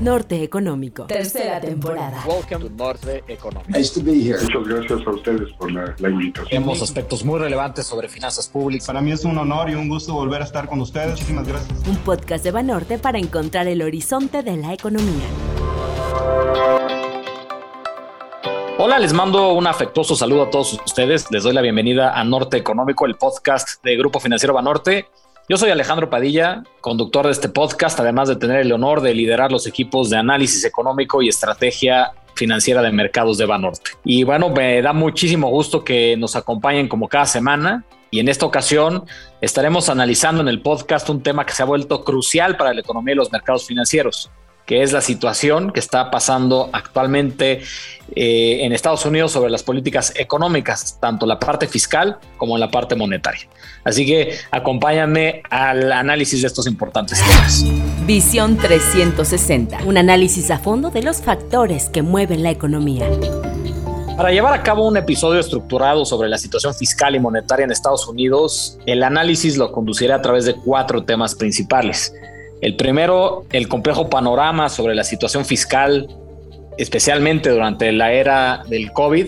Norte Económico. Tercera temporada. Welcome to Norte Económico. Nice to be here. Muchas gracias a ustedes por la, la invitación. Tenemos aspectos muy relevantes sobre finanzas públicas. Para mí es un honor y un gusto volver a estar con ustedes. Muchísimas gracias. Un podcast de Banorte para encontrar el horizonte de la economía. Hola, les mando un afectuoso saludo a todos ustedes. Les doy la bienvenida a Norte Económico, el podcast de Grupo Financiero Banorte. Yo soy Alejandro Padilla, conductor de este podcast, además de tener el honor de liderar los equipos de análisis económico y estrategia financiera de mercados de Banorte. Y bueno, me da muchísimo gusto que nos acompañen como cada semana. Y en esta ocasión estaremos analizando en el podcast un tema que se ha vuelto crucial para la economía y los mercados financieros, que es la situación que está pasando actualmente eh, en Estados Unidos sobre las políticas económicas, tanto la parte fiscal como la parte monetaria. Así que acompáñame al análisis de estos importantes temas. Visión 360, un análisis a fondo de los factores que mueven la economía. Para llevar a cabo un episodio estructurado sobre la situación fiscal y monetaria en Estados Unidos, el análisis lo conducirá a través de cuatro temas principales. El primero, el complejo panorama sobre la situación fiscal, especialmente durante la era del COVID.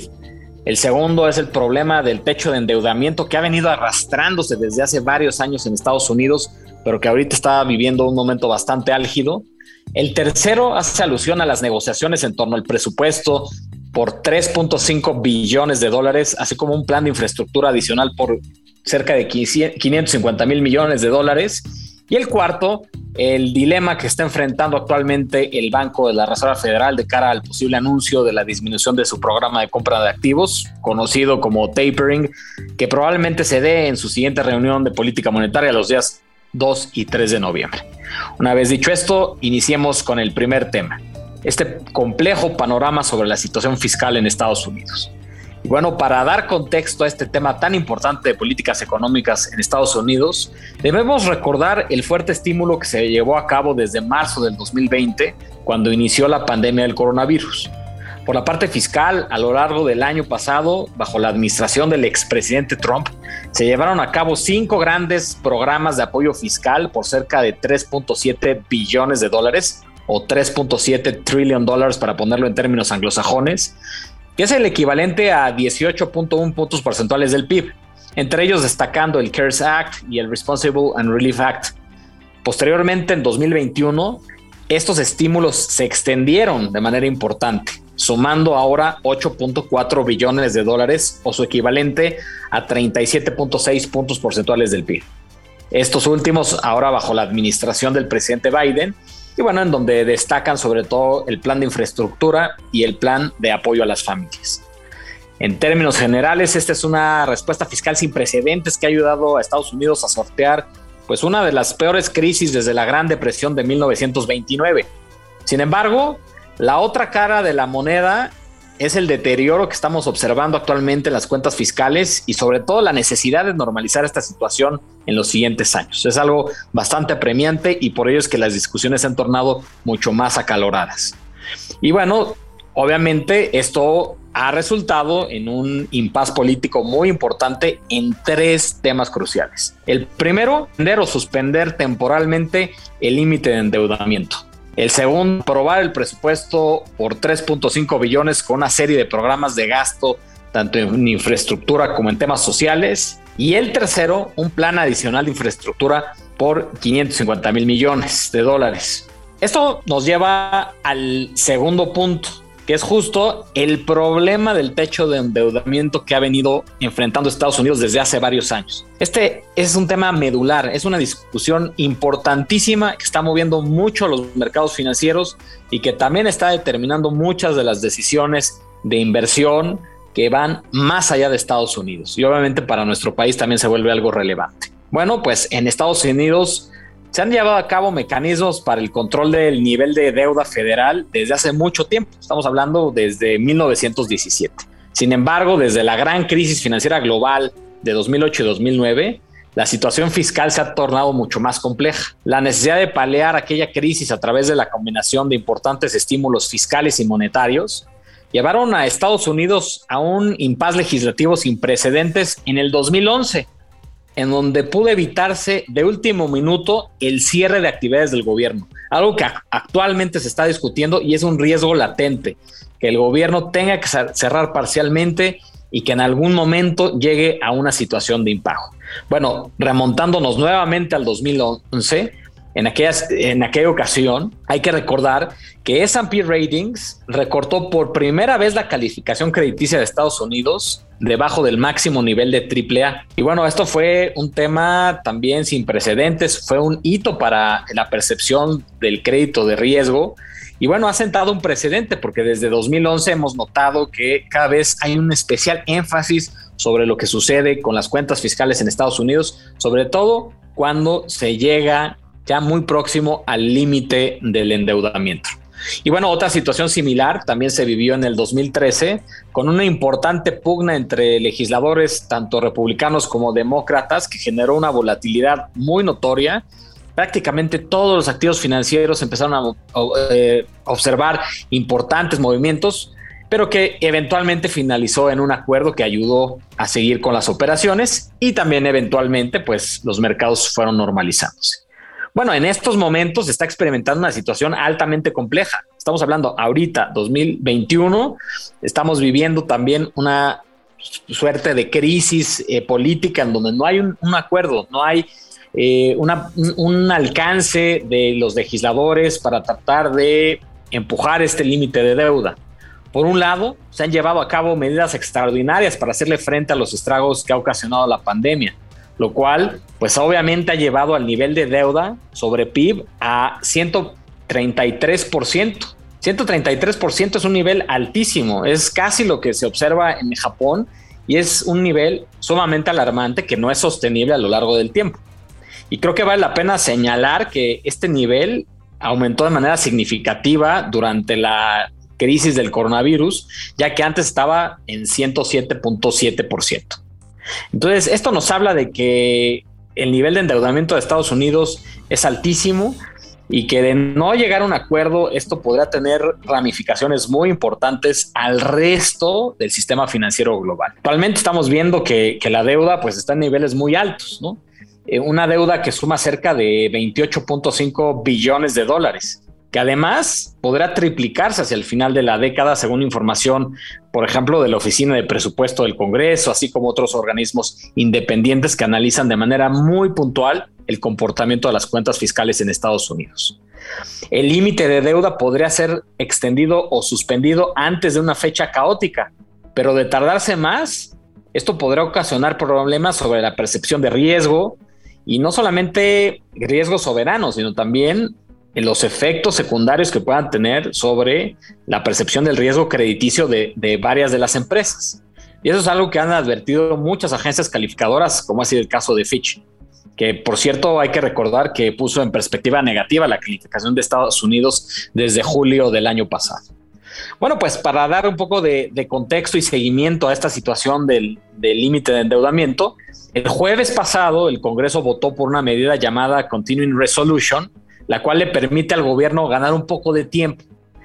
El segundo es el problema del techo de endeudamiento que ha venido arrastrándose desde hace varios años en Estados Unidos, pero que ahorita está viviendo un momento bastante álgido. El tercero hace alusión a las negociaciones en torno al presupuesto por 3.5 billones de dólares, así como un plan de infraestructura adicional por cerca de 550 mil millones de dólares. Y el cuarto, el dilema que está enfrentando actualmente el Banco de la Reserva Federal de cara al posible anuncio de la disminución de su programa de compra de activos, conocido como tapering, que probablemente se dé en su siguiente reunión de política monetaria los días 2 y 3 de noviembre. Una vez dicho esto, iniciemos con el primer tema, este complejo panorama sobre la situación fiscal en Estados Unidos. Bueno, para dar contexto a este tema tan importante de políticas económicas en Estados Unidos, debemos recordar el fuerte estímulo que se llevó a cabo desde marzo del 2020, cuando inició la pandemia del coronavirus. Por la parte fiscal, a lo largo del año pasado, bajo la administración del expresidente Trump, se llevaron a cabo cinco grandes programas de apoyo fiscal por cerca de 3.7 billones de dólares o 3.7 trillion dólares para ponerlo en términos anglosajones, que es el equivalente a 18.1 puntos porcentuales del PIB, entre ellos destacando el CARES Act y el Responsible and Relief Act. Posteriormente, en 2021, estos estímulos se extendieron de manera importante, sumando ahora 8.4 billones de dólares o su equivalente a 37.6 puntos porcentuales del PIB. Estos últimos ahora bajo la administración del presidente Biden y bueno, en donde destacan sobre todo el plan de infraestructura y el plan de apoyo a las familias. En términos generales, esta es una respuesta fiscal sin precedentes que ha ayudado a Estados Unidos a sortear pues una de las peores crisis desde la Gran Depresión de 1929. Sin embargo, la otra cara de la moneda es el deterioro que estamos observando actualmente en las cuentas fiscales y sobre todo la necesidad de normalizar esta situación en los siguientes años. Es algo bastante apremiante y por ello es que las discusiones se han tornado mucho más acaloradas. Y bueno, obviamente esto ha resultado en un impas político muy importante en tres temas cruciales. El primero, vender o suspender temporalmente el límite de endeudamiento. El segundo, aprobar el presupuesto por 3.5 billones con una serie de programas de gasto, tanto en infraestructura como en temas sociales. Y el tercero, un plan adicional de infraestructura por 550 mil millones de dólares. Esto nos lleva al segundo punto, que es justo el problema del techo de endeudamiento que ha venido enfrentando Estados Unidos desde hace varios años. Este es un tema medular, es una discusión importantísima que está moviendo mucho los mercados financieros y que también está determinando muchas de las decisiones de inversión que van más allá de Estados Unidos. Y obviamente para nuestro país también se vuelve algo relevante. Bueno, pues en Estados Unidos se han llevado a cabo mecanismos para el control del nivel de deuda federal desde hace mucho tiempo. Estamos hablando desde 1917. Sin embargo, desde la gran crisis financiera global de 2008 y 2009, la situación fiscal se ha tornado mucho más compleja. La necesidad de paliar aquella crisis a través de la combinación de importantes estímulos fiscales y monetarios llevaron a Estados Unidos a un impas legislativo sin precedentes en el 2011 en donde pudo evitarse de último minuto el cierre de actividades del gobierno, algo que actualmente se está discutiendo y es un riesgo latente, que el gobierno tenga que cerrar parcialmente y que en algún momento llegue a una situación de impago. Bueno, remontándonos nuevamente al 2011, en, en aquella ocasión, hay que recordar que S&P Ratings recortó por primera vez la calificación crediticia de Estados Unidos debajo del máximo nivel de AAA. Y bueno, esto fue un tema también sin precedentes, fue un hito para la percepción del crédito de riesgo. Y bueno, ha sentado un precedente porque desde 2011 hemos notado que cada vez hay un especial énfasis sobre lo que sucede con las cuentas fiscales en Estados Unidos, sobre todo cuando se llega ya muy próximo al límite del endeudamiento. Y bueno, otra situación similar también se vivió en el 2013 con una importante pugna entre legisladores, tanto republicanos como demócratas, que generó una volatilidad muy notoria. Prácticamente todos los activos financieros empezaron a eh, observar importantes movimientos, pero que eventualmente finalizó en un acuerdo que ayudó a seguir con las operaciones y también eventualmente pues los mercados fueron normalizándose. Bueno, en estos momentos se está experimentando una situación altamente compleja. Estamos hablando ahorita, 2021, estamos viviendo también una suerte de crisis eh, política en donde no hay un, acuerdo, no hay eh, un, alcance de los legisladores para tratar de empujar este límite de deuda. Por un lado, se han llevado a cabo medidas extraordinarias para hacerle frente a los estragos que ha ocasionado la pandemia lo cual pues obviamente ha llevado al nivel de deuda sobre PIB a 133%. 133% es un nivel altísimo, es casi lo que se observa en Japón y es un nivel sumamente alarmante que no es sostenible a lo largo del tiempo. Y creo que vale la pena señalar que este nivel aumentó de manera significativa durante la crisis del coronavirus, ya que antes estaba en 107.7%. Entonces, esto nos habla de que el nivel de endeudamiento de Estados Unidos es altísimo y que de no llegar a un acuerdo, esto podría tener ramificaciones muy importantes al resto del sistema financiero global. Actualmente estamos viendo que, la deuda pues está en niveles muy altos, ¿no? Eh, una deuda que suma cerca de 28.5 billones de dólares que además podrá triplicarse hacia el final de la década, según información, por ejemplo, de la Oficina de Presupuesto del Congreso, así como otros organismos independientes que analizan de manera muy puntual el comportamiento de las cuentas fiscales en Estados Unidos. El límite de deuda podría ser extendido o suspendido antes de una fecha caótica, pero de tardarse más, esto podrá ocasionar problemas sobre la percepción de riesgo y no solamente riesgo soberano, sino también los efectos secundarios que puedan tener sobre la percepción del riesgo crediticio de, varias de las empresas. Y eso es algo que han advertido muchas agencias calificadoras, como ha sido el caso de Fitch, que por cierto hay que recordar que puso en perspectiva negativa la calificación de Estados Unidos desde julio del año pasado. Bueno, pues para dar un poco de, contexto y seguimiento a esta situación del límite de endeudamiento, el jueves pasado el Congreso votó por una medida llamada Continuing Resolution, la cual le permite al gobierno ganar un poco de tiempo.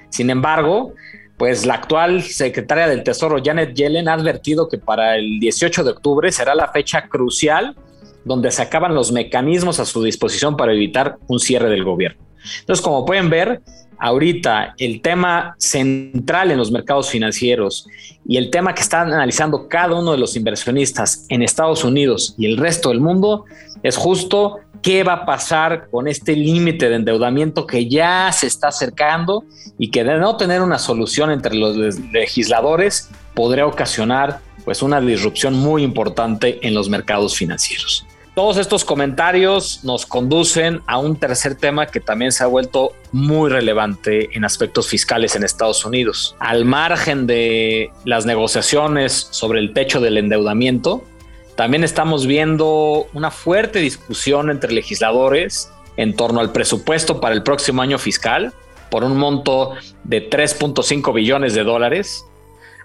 Sin embargo, pues la actual secretaria del Tesoro, Janet Yellen, ha advertido que para el 18 de octubre será la fecha crucial donde se acaban los mecanismos a su disposición para evitar un cierre del gobierno. Entonces, como pueden ver, ahorita el tema central en los mercados financieros y el tema que están analizando cada uno de los inversionistas en Estados Unidos y el resto del mundo es justo qué va a pasar con este límite de endeudamiento que ya se está acercando y que de no tener una solución entre los legisladores podría ocasionar pues una disrupción muy importante en los mercados financieros. Todos estos comentarios nos conducen a un tercer tema que también se ha vuelto muy relevante en aspectos fiscales en Estados Unidos. Al margen de las negociaciones sobre el techo del endeudamiento, también estamos viendo una fuerte discusión entre legisladores en torno al presupuesto para el próximo año fiscal por un monto de 3.5 billones de dólares,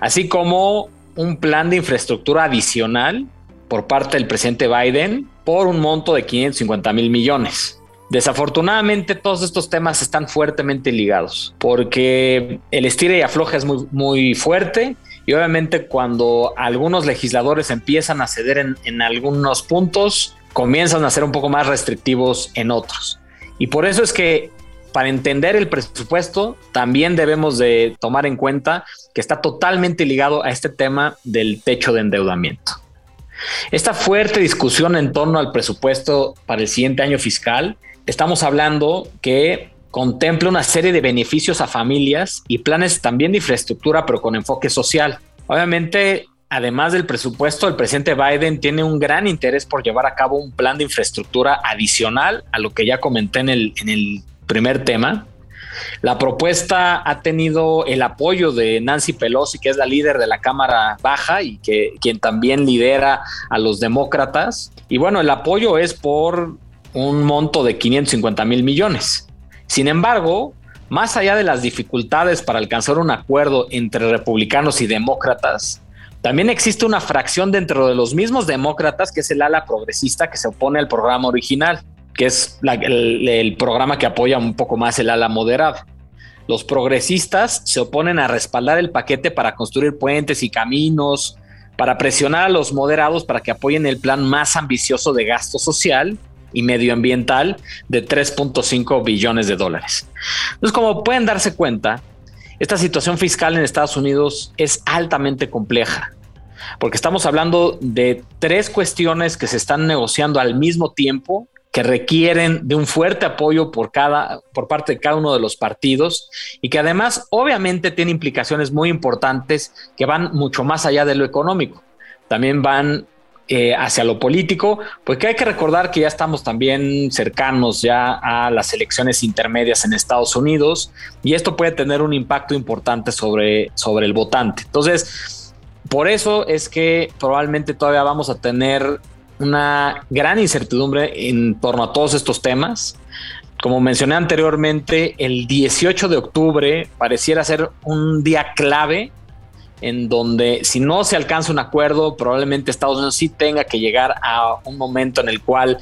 así como un plan de infraestructura adicional por parte del presidente Biden por un monto de 550 mil millones. Desafortunadamente todos estos temas están fuertemente ligados porque el estira y afloja es muy, muy fuerte y obviamente cuando algunos legisladores empiezan a ceder en, algunos puntos, comienzan a ser un poco más restrictivos en otros. Y por eso es que para entender el presupuesto también debemos de tomar en cuenta que está totalmente ligado a este tema del techo de endeudamiento. Esta fuerte discusión en torno al presupuesto para el siguiente año fiscal, estamos hablando que contempla una serie de beneficios a familias y planes también de infraestructura, pero con enfoque social. Obviamente, además del presupuesto, el presidente Biden tiene un gran interés por llevar a cabo un plan de infraestructura adicional a lo que ya comenté en el, en el primer tema. La propuesta ha tenido el apoyo de Nancy Pelosi, que es la líder de la Cámara Baja y que quien también lidera a los demócratas. Y bueno, el apoyo es por un monto de 550 mil millones. Sin embargo, más allá de las dificultades para alcanzar un acuerdo entre republicanos y demócratas, también existe una fracción dentro de los mismos demócratas que es el ala progresista que se opone al programa original que es el, programa que apoya un poco más el ala moderada. Los progresistas se oponen a respaldar el paquete para construir puentes y caminos, para presionar a los moderados para que apoyen el plan más ambicioso de gasto social y medioambiental de 3.5 billones de dólares. Entonces, como pueden darse cuenta, esta situación fiscal en Estados Unidos es altamente compleja, porque estamos hablando de tres cuestiones que se están negociando al mismo tiempo que requieren de un fuerte apoyo por, cada, por parte de cada uno de los partidos y que además obviamente tiene implicaciones muy importantes que van mucho más allá de lo económico. También van eh, hacia lo político, porque hay que recordar que ya estamos también cercanos ya a las elecciones intermedias en Estados Unidos y esto puede tener un impacto importante sobre, sobre el votante. Entonces, por eso es que probablemente todavía vamos a tener una gran incertidumbre en torno a todos estos temas. Como mencioné anteriormente, el 18 de octubre pareciera ser un día clave en donde si no se alcanza un acuerdo, probablemente Estados Unidos sí tenga que llegar a un momento en el cual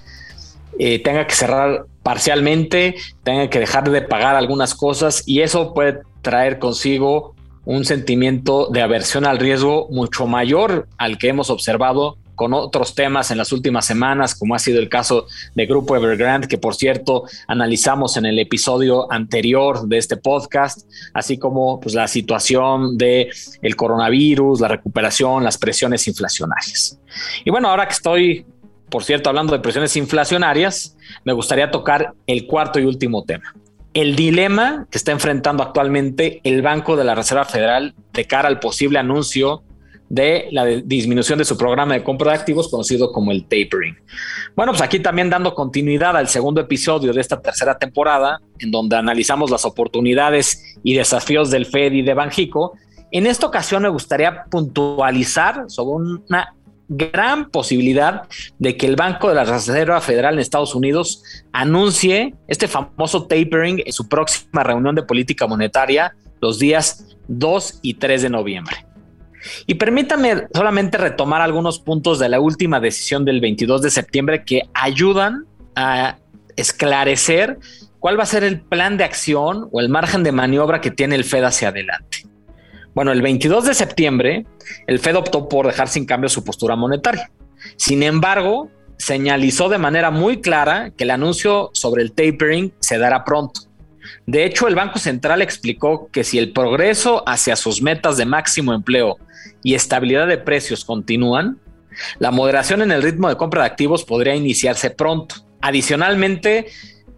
eh, tenga que cerrar parcialmente, tenga que dejar de pagar algunas cosas y eso puede traer consigo un sentimiento de aversión al riesgo mucho mayor al que hemos observado con otros temas en las últimas semanas, como ha sido el caso de Grupo Evergrande, que por cierto analizamos en el episodio anterior de este podcast, así como pues, la situación de el coronavirus, la recuperación, las presiones inflacionarias. Y bueno, ahora que estoy, por cierto, hablando de presiones inflacionarias, me gustaría tocar el cuarto y último tema. El dilema que está enfrentando actualmente el Banco de la Reserva Federal de cara al posible anuncio de la disminución de su programa de compra de activos conocido como el tapering. Bueno, pues aquí también dando continuidad al segundo episodio de esta tercera temporada, en donde analizamos las oportunidades y desafíos del Fed y de Banjico. En esta ocasión me gustaría puntualizar sobre una gran posibilidad de que el Banco de la Reserva Federal en Estados Unidos anuncie este famoso tapering en su próxima reunión de política monetaria los días 2 y 3 de noviembre. Y permítame solamente retomar algunos puntos de la última decisión del 22 de septiembre que ayudan a esclarecer cuál va a ser el plan de acción o el margen de maniobra que tiene el Fed hacia adelante. Bueno, el 22 de septiembre, el Fed optó por dejar sin cambio su postura monetaria. Sin embargo, señalizó de manera muy clara que el anuncio sobre el tapering se dará pronto. De hecho, el Banco Central explicó que si el progreso hacia sus metas de máximo empleo y estabilidad de precios continúan, la moderación en el ritmo de compra de activos podría iniciarse pronto. Adicionalmente,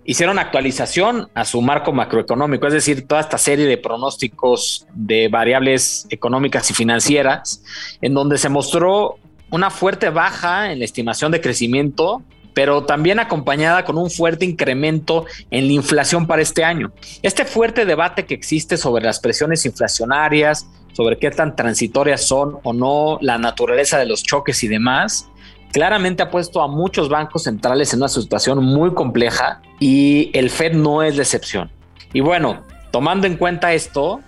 hicieron actualización a su marco macroeconómico, es decir, toda esta serie de pronósticos de variables económicas y financieras, en donde se mostró una fuerte baja en la estimación de crecimiento pero también acompañada con un fuerte incremento en la inflación para este año. Este fuerte debate que existe sobre las presiones inflacionarias, sobre qué tan transitorias son o no, la naturaleza de los choques y demás, claramente ha puesto a muchos bancos centrales en una situación muy compleja y el Fed no es la excepción. Y bueno, tomando en cuenta esto,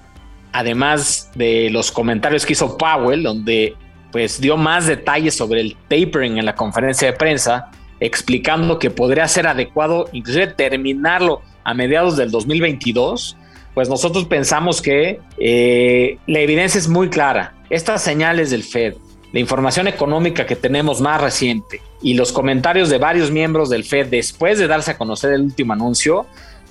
además de los comentarios que hizo Powell, donde pues dio más detalles sobre el tapering en la conferencia de prensa, explicando que podría ser adecuado inclusive terminarlo a mediados del 2022, pues nosotros pensamos que eh, la evidencia es muy clara. Estas señales del Fed, la información económica que tenemos más reciente y los comentarios de varios miembros del Fed después de darse a conocer el último anuncio,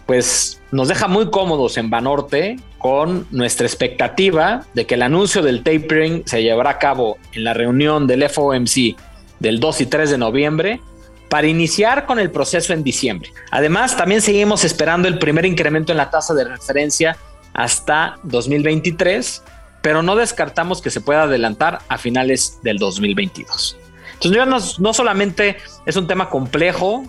pues nos deja muy cómodos en Banorte con nuestra expectativa de que el anuncio del tapering se llevará a cabo en la reunión del FOMC del 2 y 3 de noviembre para iniciar con el proceso en diciembre. Además, también seguimos esperando el primer incremento en la tasa de referencia hasta 2023, pero no descartamos que se pueda adelantar a finales del 2022. Entonces, no, no solamente es un tema complejo,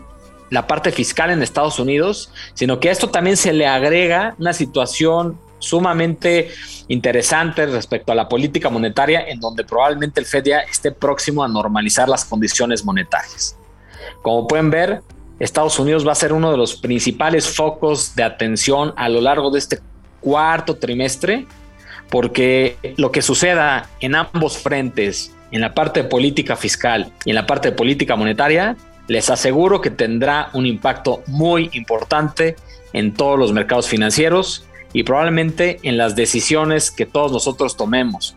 la parte fiscal en Estados Unidos, sino que a esto también se le agrega una situación sumamente interesante respecto a la política monetaria, en donde probablemente el Fed ya esté próximo a normalizar las condiciones monetarias. Como pueden ver, Estados Unidos va a ser uno de los principales focos de atención a lo largo de este cuarto trimestre, porque lo que suceda en ambos frentes, en la parte de política fiscal y en la parte de política monetaria, les aseguro que tendrá un impacto muy importante en todos los mercados financieros y probablemente en las decisiones que todos nosotros tomemos,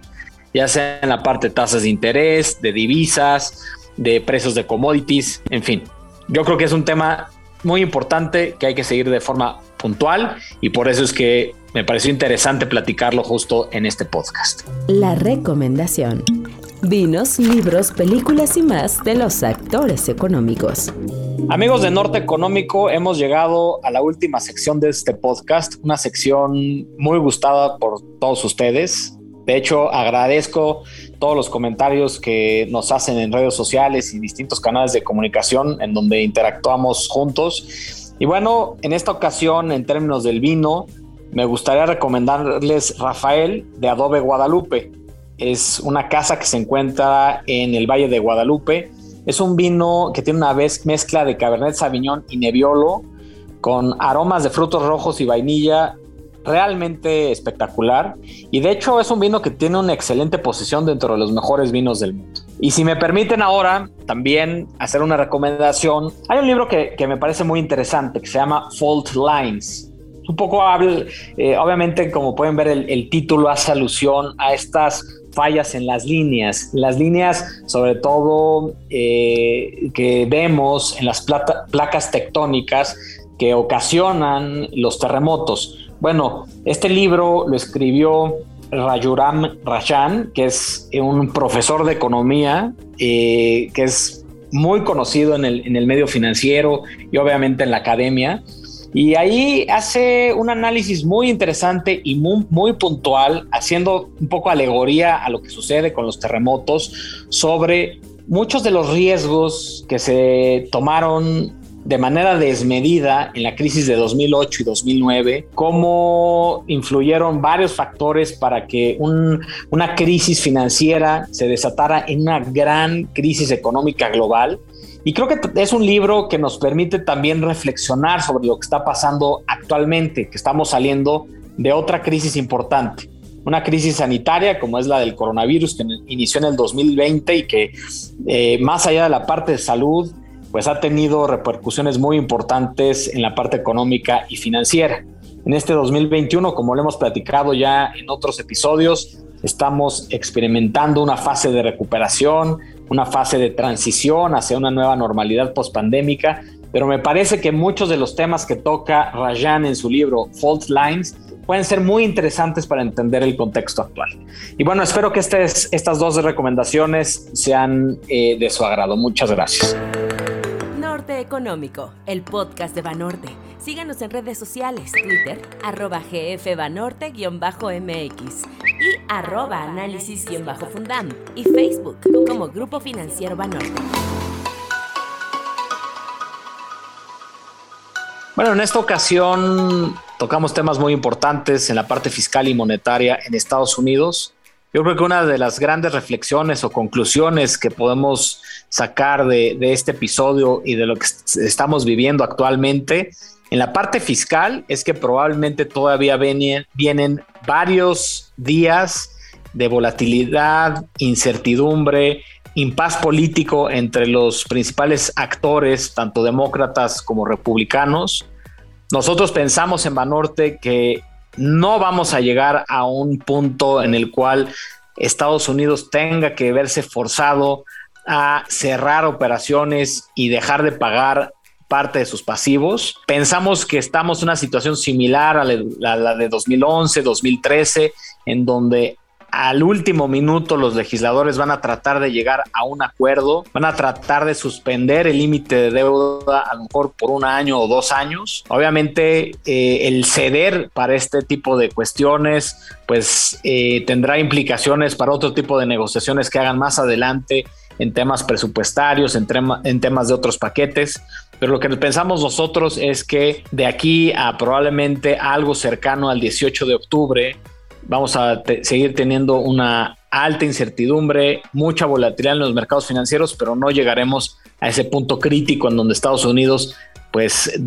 ya sea en la parte de tasas de interés, de divisas, de precios de commodities, en fin. Yo creo que es un tema muy importante que hay que seguir de forma puntual y por eso es que me pareció interesante platicarlo justo en este podcast. La recomendación. Vinos, libros, películas y más de los actores económicos. Amigos de Norte Económico, hemos llegado a la última sección de este podcast, una sección muy gustada por todos ustedes. De hecho, agradezco todos los comentarios que nos hacen en redes sociales y distintos canales de comunicación en donde interactuamos juntos. Y bueno, en esta ocasión, en términos del vino, me gustaría recomendarles Rafael de Adobe Guadalupe. Es una casa que se encuentra en el Valle de Guadalupe. Es un vino que tiene una mezcla de Cabernet Sauvignon y Nebbiolo con aromas de frutos rojos y vainilla realmente espectacular y de hecho es un vino que tiene una excelente posición dentro de los mejores vinos del mundo. Y si me permiten ahora también hacer una recomendación, hay un libro que, me parece muy interesante que se llama Fault Lines un poco habla, eh, obviamente como pueden ver el, título hace alusión a estas fallas en las líneas, las líneas sobre todo eh, que vemos en las placas tectónicas que ocasionan los terremotos. Bueno, este libro lo escribió Rajuram Rajan, que es un profesor de economía, eh, que es muy conocido en el, en el medio financiero y obviamente en la academia. Y ahí hace un análisis muy interesante y muy, puntual, haciendo un poco alegoría a lo que sucede con los terremotos, sobre muchos de los riesgos que se tomaron de manera desmedida en la crisis de 2008 y 2009, cómo influyeron varios factores para que una crisis financiera se desatara en una gran crisis económica global y creo que es un libro que nos permite también reflexionar sobre lo que está pasando actualmente, que estamos saliendo de otra crisis importante. Una crisis sanitaria como es la del coronavirus que inició en el 2020 y que eh, más allá de la parte de salud, pues ha tenido repercusiones muy importantes en la parte económica y financiera. En este 2021, como lo hemos platicado ya en otros episodios, estamos experimentando una fase de recuperación, una fase de transición hacia una nueva normalidad pospandémica, pero me parece que muchos de los temas que toca Rajan en su libro Fault Lines pueden ser muy interesantes para entender el contexto actual. Y bueno, espero que estas dos recomendaciones sean eh, de su agrado. Muchas gracias. Económico, el podcast de Banorte. Síganos en redes sociales, Twitter, arroba gfbanorte-mx y arroba análisis-fundam y Facebook como Grupo Financiero Banorte. Bueno, en esta ocasión tocamos temas muy importantes en la parte fiscal y monetaria en Estados Unidos. Yo creo que una de las grandes reflexiones o conclusiones que podemos sacar de, este episodio y de lo que estamos viviendo actualmente en la parte fiscal es que probablemente todavía vienen, vienen varios días de volatilidad, incertidumbre, impas político entre los principales actores, tanto demócratas como republicanos. Nosotros pensamos en Banorte que no vamos a llegar a un punto en el cual Estados Unidos tenga que verse forzado a cerrar operaciones y dejar de pagar parte de sus pasivos. Pensamos que estamos en una situación similar a la, de 2011, 2013, en donde al último minuto los legisladores van a tratar de llegar a un acuerdo, van a tratar de suspender el límite de deuda a lo mejor por un año o dos años. Obviamente eh, el ceder para este tipo de cuestiones pues eh, tendrá implicaciones para otro tipo de negociaciones que hagan más adelante en temas presupuestarios, en, en temas de otros paquetes. Pero lo que pensamos nosotros es que de aquí a probablemente algo cercano al 18 de octubre, vamos a seguir teniendo una alta incertidumbre, mucha volatilidad en los mercados financieros, pero no llegaremos a ese punto crítico en donde Estados Unidos pues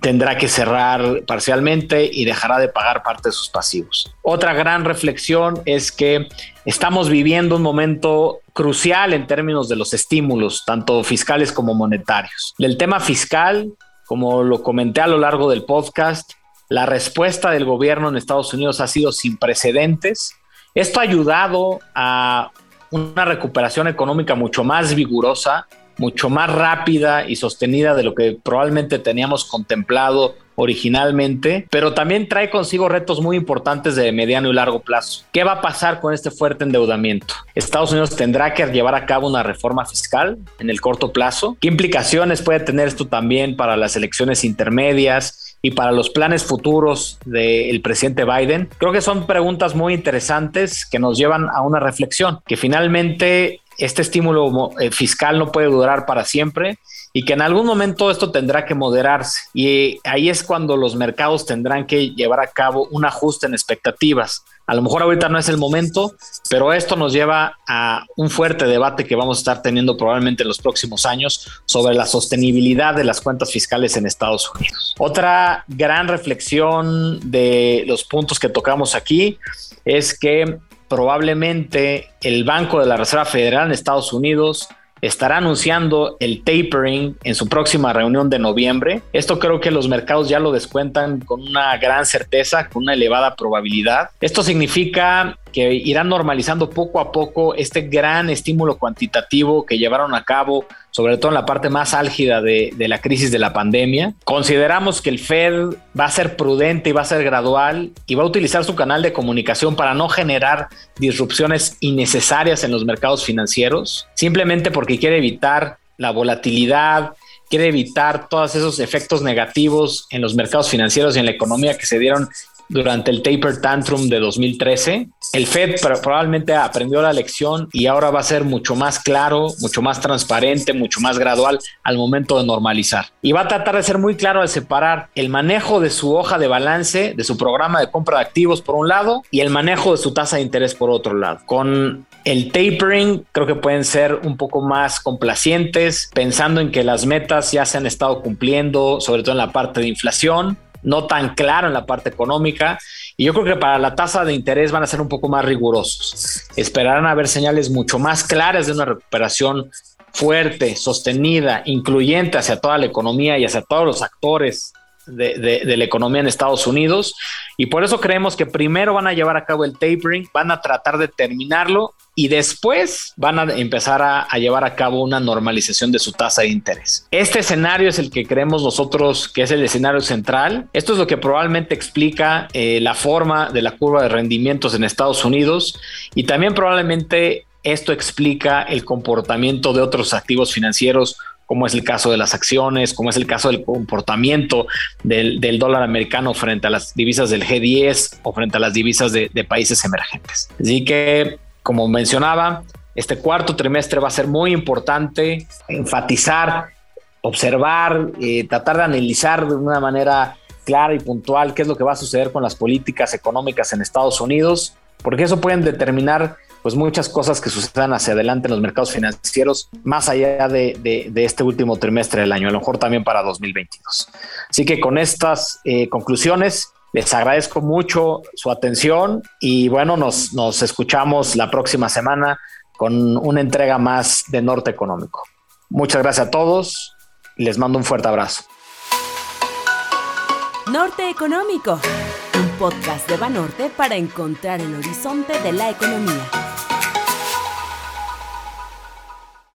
tendrá que cerrar parcialmente y dejará de pagar parte de sus pasivos. Otra gran reflexión es que estamos viviendo un momento crucial en términos de los estímulos, tanto fiscales como monetarios. Del tema fiscal, como lo comenté a lo largo del podcast, la respuesta del gobierno en Estados Unidos ha sido sin precedentes. Esto ha ayudado a una recuperación económica mucho más vigorosa, mucho más rápida y sostenida de lo que probablemente teníamos contemplado originalmente, pero también trae consigo retos muy importantes de mediano y largo plazo. ¿Qué va a pasar con este fuerte endeudamiento? Estados Unidos tendrá que llevar a cabo una reforma fiscal en el corto plazo. ¿Qué implicaciones puede tener esto también para las elecciones intermedias? y para los planes futuros del presidente Biden? Creo que son preguntas muy interesantes que nos llevan a una reflexión, que finalmente este estímulo eh, fiscal no puede durar para siempre y que en algún momento esto tendrá que moderarse. Y ahí es cuando los mercados tendrán que llevar a cabo un ajuste en expectativas. A lo mejor ahorita no es el momento, pero esto nos lleva a un fuerte debate que vamos a estar teniendo probablemente en los próximos años sobre la sostenibilidad de las cuentas fiscales en Estados Unidos. Otra gran reflexión de los puntos que tocamos aquí es que probablemente el Banco de la Reserva Federal en Estados Unidos estará anunciando el tapering en su próxima reunión de noviembre. Esto creo que los mercados ya lo descuentan con una gran certeza, con una elevada probabilidad. Esto significa que irán normalizando poco a poco este gran estímulo cuantitativo que llevaron a cabo, sobre todo en la parte más álgida de, la crisis de la pandemia. Consideramos que el Fed va a ser prudente y va a ser gradual y va a utilizar su canal de comunicación para no generar disrupciones innecesarias en los mercados financieros, simplemente porque quiere evitar la volatilidad, quiere evitar todos esos efectos negativos en los mercados financieros y en la economía que se dieron durante el taper tantrum de 2013. El Fed probablemente aprendió la lección y ahora va a ser mucho más claro, mucho más transparente, mucho más gradual al momento de normalizar. Y va a tratar de ser muy claro al separar el manejo de su hoja de balance, de su programa de compra de activos por un lado y el manejo de su tasa de interés por otro lado. Con el tapering creo que pueden ser un poco más complacientes, pensando en que las metas ya se han estado cumpliendo, sobre todo en la parte de inflación no tan claro en la parte económica. Y yo creo que para la tasa de interés van a ser un poco más rigurosos. Esperarán a ver señales mucho más claras de una recuperación fuerte, sostenida, incluyente hacia toda la economía y hacia todos los actores de, la economía en Estados Unidos. Y por eso creemos que primero van a llevar a cabo el tapering, van a tratar de terminarlo y después van a empezar a, llevar a cabo una normalización de su tasa de interés. Este escenario es el que creemos nosotros que es el escenario central. Esto es lo que probablemente explica eh, la forma de la curva de rendimientos en Estados Unidos y también probablemente esto explica el comportamiento de otros activos financieros como es el caso de las acciones, como es el caso del comportamiento del, dólar americano frente a las divisas del G10 o frente a las divisas de, países emergentes. Así que, como mencionaba, este cuarto trimestre va a ser muy importante enfatizar, observar, eh, tratar de analizar de una manera clara y puntual qué es lo que va a suceder con las políticas económicas en Estados Unidos, porque eso pueden determinar pues muchas cosas que sucedan hacia adelante en los mercados financieros, más allá de, este último trimestre del año, a lo mejor también para 2022. Así que con estas eh, conclusiones, les agradezco mucho su atención y bueno, nos, nos escuchamos la próxima semana con una entrega más de Norte Económico. Muchas gracias a todos les mando un fuerte abrazo. Norte Económico, podcast de Banorte para encontrar el horizonte de la economía.